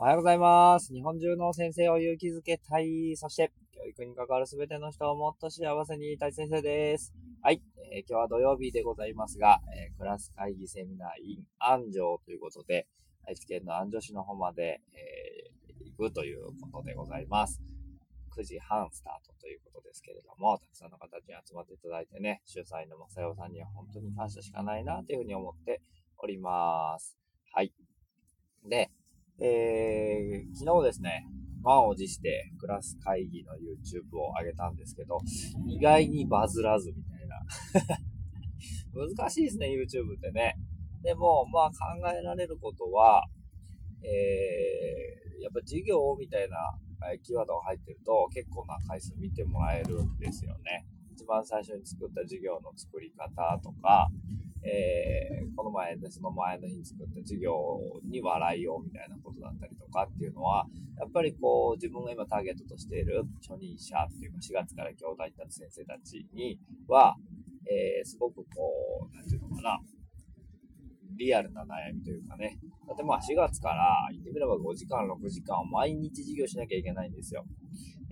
おはようございます。日本中の先生を勇気づけたい。そして、教育に関わるすべての人をもっと幸せにいたい先生です。はい。えー、今日は土曜日でございますが、えー、クラス会議セミナー in 安城ということで、愛知県の安城市の方まで、えー、行くということでございます。9時半スタートということですけれども、たくさんの方に集まっていただいてね、主催の正代さんには本当に感謝しかないなというふうに思っております。はい。で、えー、昨日ですね、満を持してクラス会議の YouTube を上げたんですけど、意外にバズらずみたいな。難しいですね、YouTube ってね。でも、まあ考えられることは、えー、やっぱ授業みたいなキーワードが入ってると結構な回数見てもらえるんですよね。一番最初に作った授業の作り方とか、えー、この前でその前の日に作った授業に笑いをみたいなことだったりとかっていうのは、やっぱりこう自分が今ターゲットとしている初任者っていうか4月から教壇に立つ先生たちには、えー、すごくこう、なんていうのかな、リアルな悩みというかね。だってまあ4月から言ってみれば5時間、6時間毎日授業しなきゃいけないんですよ。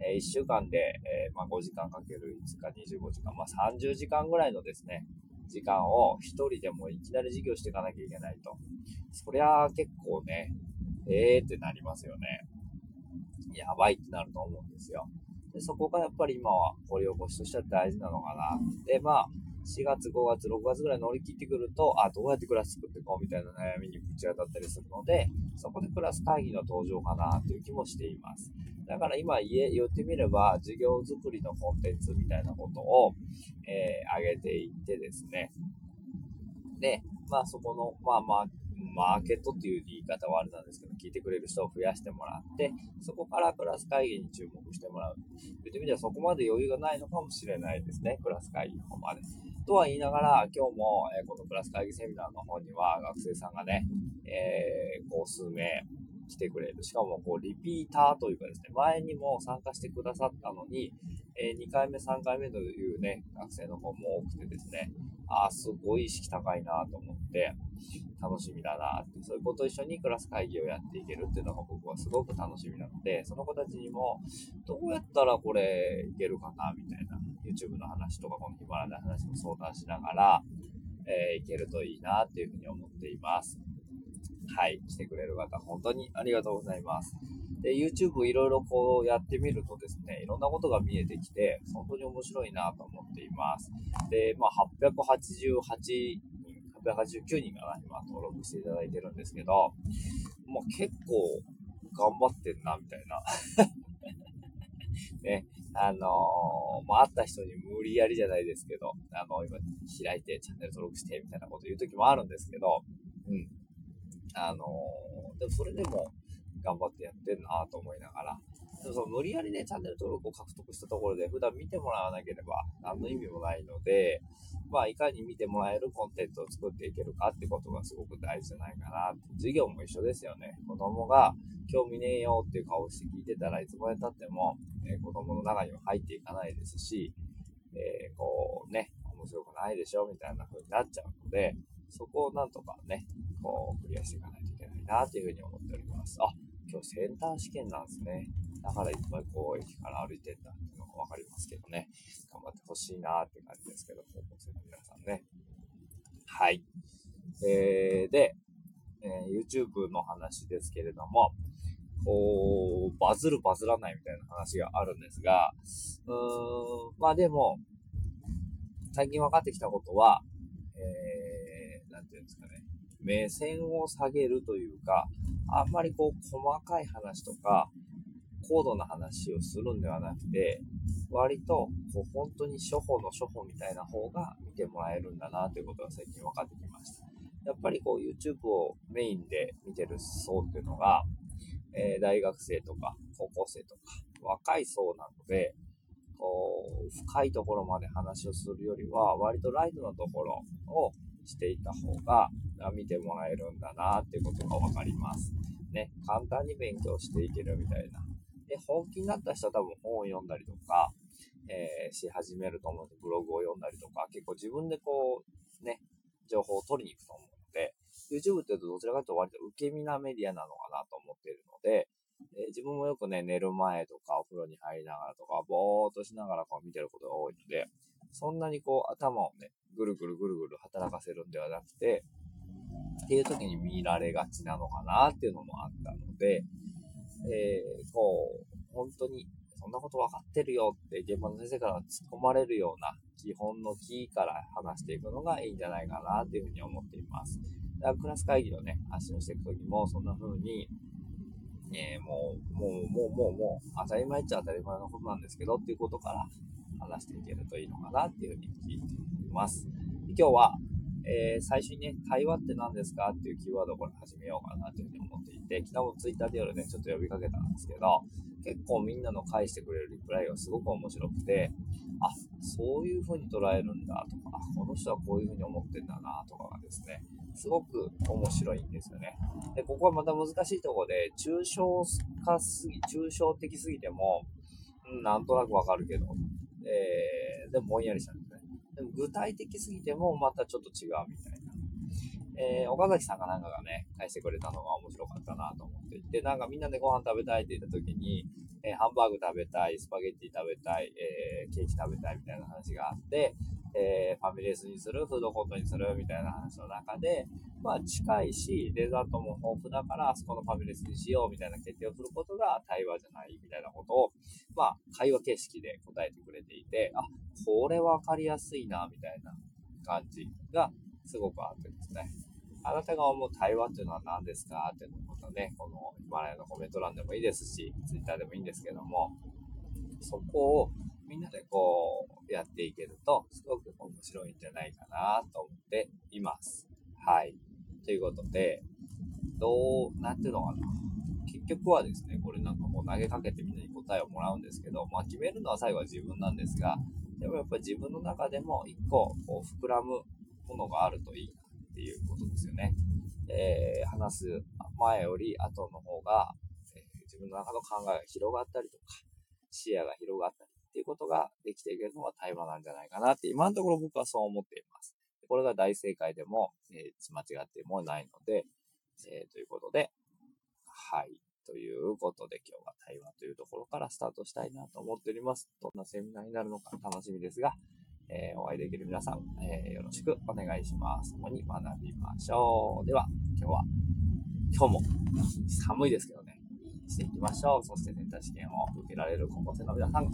えー、1週間で、えー、まあ、5時間かける5日25時間、まあ、30時間ぐらいのですね、時間を一人でもいきなり授業していかなきゃいけないと。そりゃ結構ね、ええーってなりますよね。やばいってなると思うんですよ。でそこがやっぱり今は掘り起こしとしては大事なのかな。で、まあ、4月、5月、6月ぐらい乗り切ってくると、あ、どうやってクラス作っていこうみたいな悩みにぶち当たったりするので、そこでクラス会議の登場かなという気もしています。だから今言言ってみれば、授業作りのコンテンツみたいなことを、えー、上げていってですね。で、まあそこの、まあまあ、マーケットっていう言い方はあれなんですけど、聞いてくれる人を増やしてもらって、そこからクラス会議に注目してもらう。言ってみればそこまで余裕がないのかもしれないですね、クラス会議の方まで。とは言いながら、今日も、えこのクラス会議セミナーの方には学生さんがね、えー、こう数名、来てくれる。しかも、こう、リピーターというかですね、前にも参加してくださったのに、えー、2回目、3回目というね、学生の子も多くてですね、ああ、すごい意識高いなと思って、楽しみだなって、そういう子と一緒にクラス会議をやっていけるっていうのが僕はすごく楽しみなので、その子たちにも、どうやったらこれいけるかなみたいな、YouTube の話とか、このヒマラヤの話も相談しながら、えー、いけるといいなっていうふうに思っています。はい、来てくれる方、本当にありがとうございます。で、YouTube いろいろこうやってみるとですね、いろんなことが見えてきて、本当に面白いなと思っています。で、まあ、888人、889人が今登録していただいてるんですけど、もう結構頑張ってんな、みたいな。ね、あのー、まあ、会った人に無理やりじゃないですけど、あの、今開いてチャンネル登録してみたいなこと言う時もあるんですけど、うん。あのー、でもそれでも頑張ってやってんなと思いながら、でもその無理やりね、チャンネル登録を獲得したところで普段見てもらわなければ何の意味もないので、まあ、いかに見てもらえるコンテンツを作っていけるかってことがすごく大事じゃないかな。授業も一緒ですよね。子供が興味ねえよっていう顔して聞いてたらいつまで経っても、えー、子供の中には入っていかないですし、えー、こうね、面白くないでしょみたいな風になっちゃうので、そこをなんとかね、こう、クリアしていかないといけないなというふうに思っております。あ、今日センター試験なんですね。だからいっぱいこう、駅から歩いてんだっていうのがわかりますけどね。頑張ってほしいなって感じですけど、高校生の皆さんね。はい。えー、で、えー、YouTube の話ですけれども、こう、バズるバズらないみたいな話があるんですが、うーん、まあでも、最近分かってきたことは、えー、なんていうんですかね、目線を下げるというか、あんまりこう、細かい話とか、高度な話をするんではなくて、割と、こう、本当に処方の処方みたいな方が見てもらえるんだなということが最近分かってきました。やっぱりこう、YouTube をメインで見てる層っていうのが、えー、大学生とか、高校生とか、若い層なので、こう、深いところまで話をするよりは、割とライトなところをしていた方が、見てもらえるんだなっていうことがわかります。ね、簡単に勉強していけるみたいな。で、本気になった人は多分本を読んだりとか、えー、し始めると思うので、ブログを読んだりとか、結構自分でこう、ね、情報を取りに行くと思うので、YouTube って言うとどちらかというと割と受け身なメディアなのかなと思っているので、えー、自分もよくね、寝る前とかお風呂に入りながらとか、ぼーっとしながらこう見てることが多いので、そんなにこう頭をね、ぐるぐるぐるぐる働かせるんではなくて、っていう時に見られがちなのかなっていうのもあったので、えー、こう、本当にそんなこと分かってるよって現場の先生から突っ込まれるような基本のキーから話していくのがいいんじゃないかなっていうふうに思っています。だからクラス会議をね、発信していくときもそんな風に、えー、もう、もう、もう、もう、もう、当たり前っちゃ当たり前のことなんですけどっていうことから話していけるといいのかなっていうふうに聞いています。今日は、えー、最初にね、対話って何ですかっていうキーワードをこれ始めようかなというふうに思っていて、昨日もツイッターで夜ね、ちょっと呼びかけたんですけど、結構みんなの返してくれるリプライがすごく面白くて、あ、そういう風に捉えるんだとか、この人はこういう風に思ってんだなとかがですね、すごく面白いんですよね。で、ここはまた難しいとこで、抽象化すぎ、抽象的すぎても、うん、なんとなくわかるけど、えー、でもぼんやりしたんですね。でも具体的すぎてもまたちょっと違うみたいな。えー、岡崎さんがなんかがね、返してくれたのが面白かったなと思っていて、なんかみんなでご飯食べたいって言った時に、えー、ハンバーグ食べたい、スパゲッティ食べたい、えー、ケーキ食べたいみたいな話があって、えファミレスにする、フードコートにするみたいな話の中で、まあ近いし、デザートも豊富だから、あそこのファミレスにしようみたいな決定をすることが対話じゃないみたいなことを、まあ会話形式で答えてくれていて、あ、これわかりやすいな、みたいな感じがすごくあってですね。あなたが思う対話っていうのは何ですかっていうのをね、このヒマラヤのコメント欄でもいいですし、ツイッターでもいいんですけども、そこをみんなでこうやっていけると、すごく面白いんじゃないかなと思っています。はい。ということで、どう、なんていうのかな。結局はですね、これなんかもう投げかけてみんなに答えをもらうんですけど、まあ決めるのは最後は自分なんですが、でもやっぱり自分の中でも一個こう膨らむものがあるといいなっていうことですよね。えー、話す前より後の方が、えー、自分の中の考えが広がったりとか、視野が広がったりっていうことができていけるのが対話なんじゃないかなって今のところ僕はそう思っています。これが大正解でも、えー、間違ってもないので、えー、ということで、はい。ということで今日は対話というところからスタートしたいなと思っております。どんなセミナーになるのか楽しみですが、えー、お会いできる皆さん、えー、よろしくお願いします。共に学びましょう。では、今日は、今日も寒いですけどね、していきましょう。そしてセンター試験を受けられる高校生の皆さん、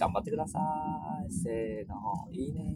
頑張ってください。せーの、いいね